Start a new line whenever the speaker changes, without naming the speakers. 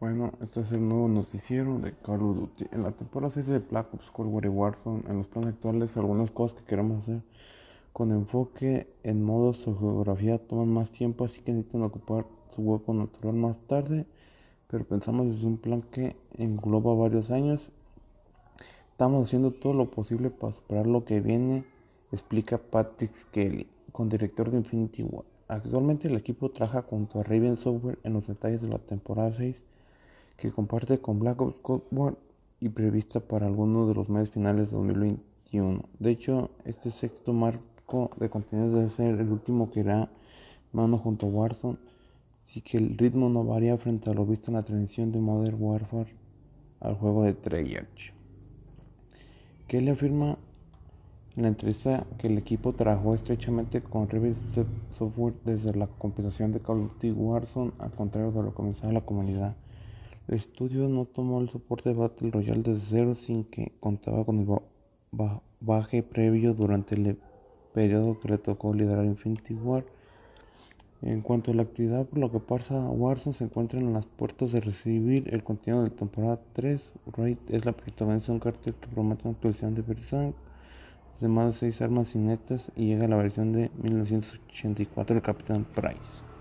Bueno, este es el nuevo noticiero de Call of Duty. En la temporada 6 de Black Ops Cold War y Warzone, en los planes actuales, algunas cosas que queremos hacer con enfoque en modos o geografía toman más tiempo, así que necesitan ocupar su hueco natural más tarde. Pero pensamos desde un plan que engloba varios años. Estamos haciendo todo lo posible para superar lo que viene, explica Patrick Skelly, con director de Infinity War. Actualmente el equipo trabaja junto a Raven Software en los detalles de la temporada 6 que comparte con Black Ops Cold War y prevista para algunos de los meses finales de 2021. De hecho, este sexto marco de contenidos debe ser el último que irá mano junto a Warzone, así que el ritmo no varía frente a lo visto en la transición de Modern Warfare al juego de Treyarch. Kelly afirma en la entrevista que el equipo trabajó estrechamente con Rebel Software desde la compensación de Call of Duty Warzone, al contrario de lo que comenzaba la comunidad. El estudio no tomó el soporte de Battle Royale desde cero sin que contaba con el baje previo durante el periodo que le tocó liderar Infinity War. En cuanto a la actividad por lo que pasa, Warzone se encuentra en las puertas de recibir el contenido de la temporada 3. Raid es la protagonista de un cartel que promete una actualización de versión de más de 6 armas cinetas y llega a la versión de 1984 del Capitán Price.